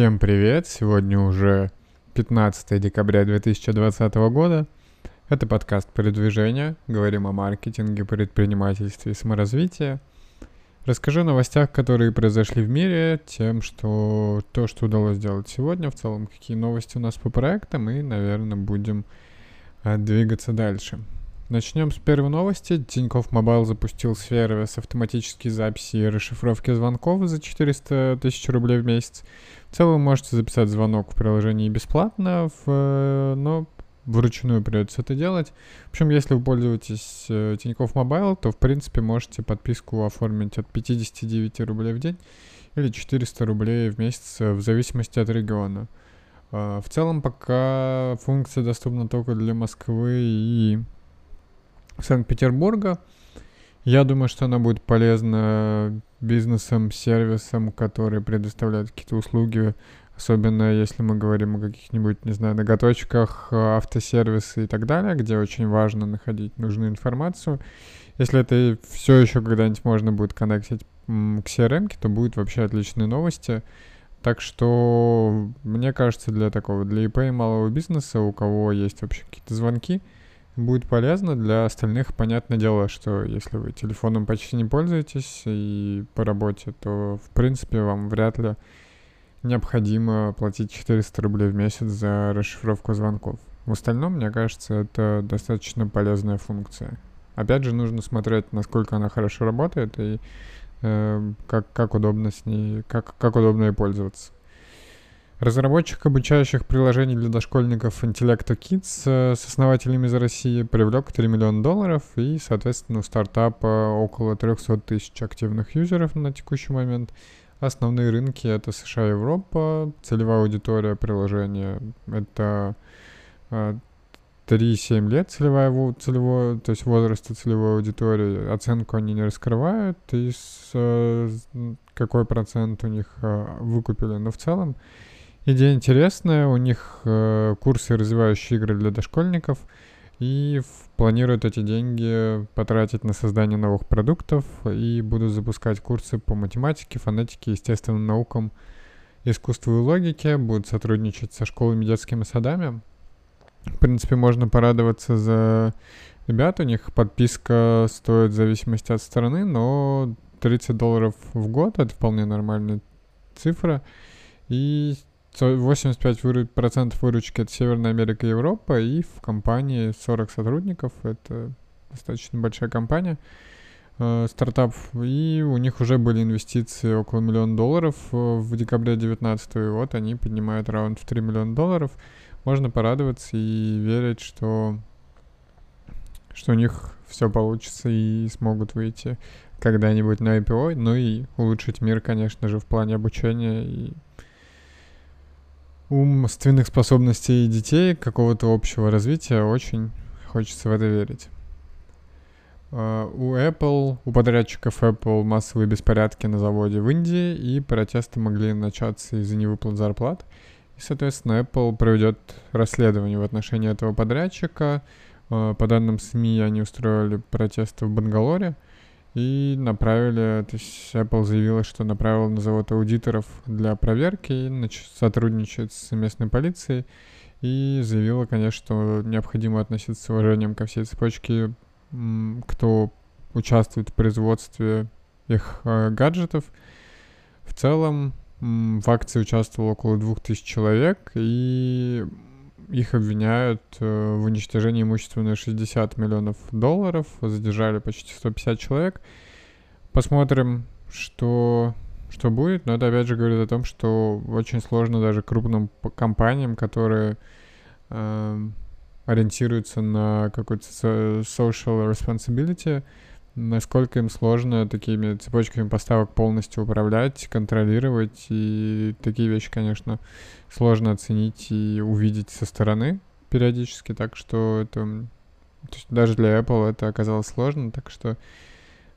Всем привет! Сегодня уже 15 декабря 2020 года. Это подкаст «Передвижение». Говорим о маркетинге, предпринимательстве и саморазвитии. Расскажу о новостях, которые произошли в мире, тем, что то, что удалось сделать сегодня, в целом, какие новости у нас по проектам, и, наверное, будем а, двигаться дальше. Начнем с первой новости. Тинькофф Мобайл запустил сервис автоматической записи и расшифровки звонков за 400 тысяч рублей в месяц. В целом можете записать звонок в приложении бесплатно, в, но вручную придется это делать. В общем, если вы пользуетесь э, Тинькофф Мобайл, то, в принципе, можете подписку оформить от 59 рублей в день или 400 рублей в месяц, э, в зависимости от региона. Э, в целом, пока функция доступна только для Москвы и Санкт-Петербурга. Я думаю, что она будет полезна бизнесам, сервисам, которые предоставляют какие-то услуги, особенно если мы говорим о каких-нибудь, не знаю, ноготочках, автосервисы и так далее, где очень важно находить нужную информацию. Если это все еще когда-нибудь можно будет коннектить к CRM, то будет вообще отличные новости. Так что, мне кажется, для такого, для ИП и малого бизнеса, у кого есть вообще какие-то звонки, будет полезно. Для остальных, понятное дело, что если вы телефоном почти не пользуетесь и по работе, то, в принципе, вам вряд ли необходимо платить 400 рублей в месяц за расшифровку звонков. В остальном, мне кажется, это достаточно полезная функция. Опять же, нужно смотреть, насколько она хорошо работает и э, как, как удобно с ней, как, как удобно ей пользоваться. Разработчик обучающих приложений для дошкольников Intellecto Kids э, с основателями из России привлек 3 миллиона долларов и, соответственно, у стартапа около 300 тысяч активных юзеров на текущий момент. Основные рынки — это США и Европа. Целевая аудитория приложения — это 3-7 э, лет целевая, целевой, то есть возраста целевой аудитории. Оценку они не раскрывают, и с, э, какой процент у них выкупили. Но в целом Идея интересная, у них э, курсы развивающие игры для дошкольников, и планируют эти деньги потратить на создание новых продуктов, и будут запускать курсы по математике, фонетике, естественным наукам, искусству и логике, будут сотрудничать со школами, детскими садами. В принципе, можно порадоваться за ребят, у них подписка стоит в зависимости от страны, но 30 долларов в год — это вполне нормальная цифра. И 85% выручки от Северной Америки и Европа, и в компании 40 сотрудников, это достаточно большая компания, э, стартап, и у них уже были инвестиции около миллиона долларов э, в декабре 19 и вот они поднимают раунд в 3 миллиона долларов. Можно порадоваться и верить, что, что у них все получится и смогут выйти когда-нибудь на IPO, ну и улучшить мир, конечно же, в плане обучения и умственных способностей детей, какого-то общего развития, очень хочется в это верить. Uh, у Apple, у подрядчиков Apple массовые беспорядки на заводе в Индии, и протесты могли начаться из-за невыплат зарплат. И, соответственно, Apple проведет расследование в отношении этого подрядчика. Uh, по данным СМИ, они устроили протесты в Бангалоре. И направили, то есть Apple заявила, что направила на завод аудиторов для проверки и сотрудничает с местной полицией и заявила, конечно, что необходимо относиться с уважением ко всей цепочке, кто участвует в производстве их э, гаджетов. В целом в акции участвовало около 2000 человек, и их обвиняют э, в уничтожении имущества на 60 миллионов долларов, задержали почти 150 человек. Посмотрим, что, что будет, но это опять же говорит о том, что очень сложно даже крупным компаниям, которые э, ориентируются на какой-то social responsibility, насколько им сложно такими цепочками поставок полностью управлять, контролировать. И такие вещи, конечно, сложно оценить и увидеть со стороны периодически. Так что это... То есть даже для Apple это оказалось сложно, так что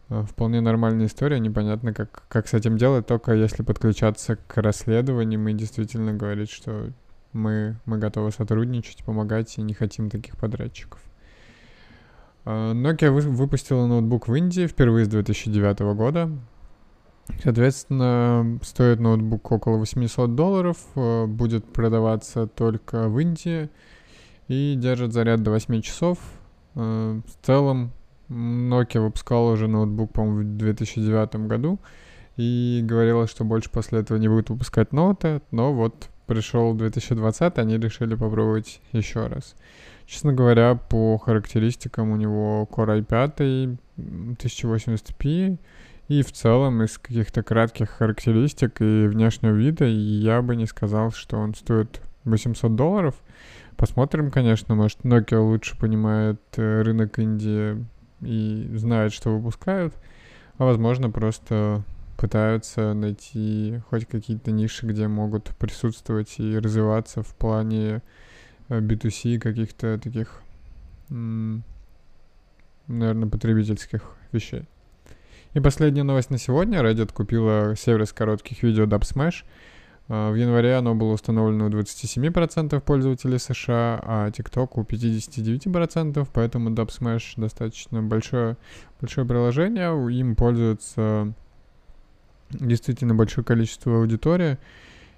э, вполне нормальная история. Непонятно, как, как с этим делать, только если подключаться к расследованиям и действительно говорить, что мы, мы готовы сотрудничать, помогать и не хотим таких подрядчиков. А, Nokia выпустила ноутбук в Индии впервые с 2009 года. Соответственно, стоит ноутбук около 800 долларов, э, будет продаваться только в Индии и держит заряд до 8 часов. Э, в целом, Nokia выпускала уже ноутбук, по-моему, в 2009 году и говорила, что больше после этого не будет выпускать ноуты, но вот пришел 2020, они решили попробовать еще раз. Честно говоря, по характеристикам у него Core i5 1080p, и в целом из каких-то кратких характеристик и внешнего вида я бы не сказал, что он стоит 800 долларов. Посмотрим, конечно, может Nokia лучше понимает э, рынок Индии и знает, что выпускают, а возможно просто пытаются найти хоть какие-то ниши, где могут присутствовать и развиваться в плане B2C э, каких-то таких, наверное, потребительских вещей. И последняя новость на сегодня. Reddit купила сервис коротких видео Dubsmash. А, в январе оно было установлено у 27% пользователей США, а TikTok у 59%, поэтому Dubsmash достаточно большое, большое приложение. Им пользуется действительно большое количество аудитории.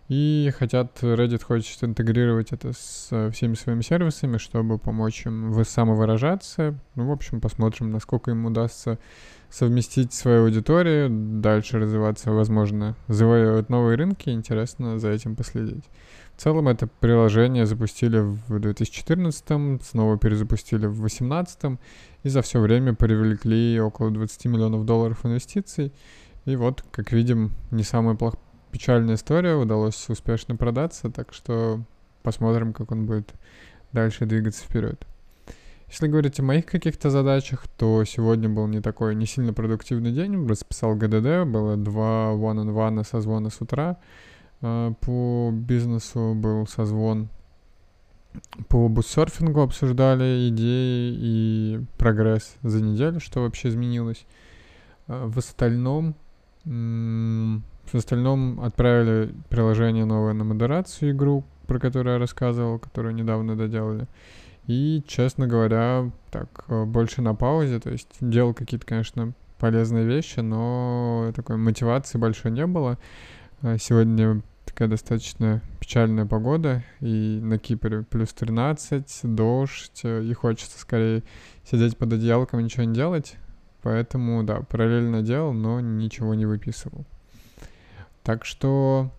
И хотят, Reddit хочет интегрировать это с э, всеми своими сервисами, чтобы помочь им самовыражаться. Ну, в общем, посмотрим, насколько им удастся совместить свою аудиторию, дальше развиваться, возможно, завоевывать новые рынки. Интересно за этим последить. В целом это приложение запустили в 2014, снова перезапустили в 2018, и за все время привлекли около 20 миллионов долларов инвестиций. И вот, как видим, не самая плохая печальная история, удалось успешно продаться, так что посмотрим, как он будет дальше двигаться вперед. Если говорить о моих каких-то задачах, то сегодня был не такой, не сильно продуктивный день. Расписал ГДД, было два one-on-one созвона с утра. А, по бизнесу был созвон по бутсерфингу, обсуждали идеи и прогресс за неделю, что вообще изменилось. А, в остальном в остальном отправили приложение новое на модерацию игру, про которую я рассказывал, которую недавно доделали. И, честно говоря, так, э, больше на паузе, то есть делал какие-то, конечно, полезные вещи, но такой мотивации большой не было. А сегодня такая достаточно печальная погода, и на Кипре плюс 13, дождь, э, и хочется скорее сидеть под одеялком и ничего не делать. Поэтому, да, параллельно делал, но ничего не выписывал. Так что,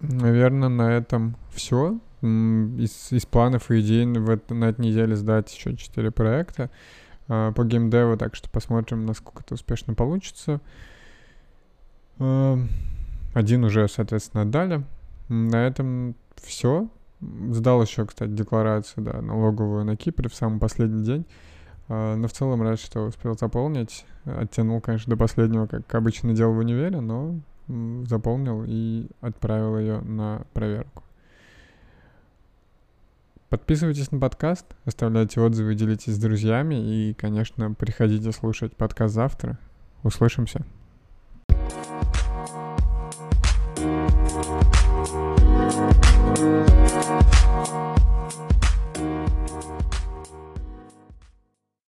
наверное, на этом все. Из, из планов и идей в это, на этой неделе сдать еще 4 проекта э, по геймдеву, так что посмотрим, насколько это успешно получится. Э, один уже, соответственно, отдали. На этом все. Сдал еще, кстати, декларацию, да, налоговую на Кипре в самый последний день. Э, но в целом рад, что успел заполнить. Оттянул, конечно, до последнего, как обычно делал в универе, но заполнил и отправил ее на проверку. Подписывайтесь на подкаст, оставляйте отзывы, делитесь с друзьями и, конечно, приходите слушать подкаст завтра. Услышимся.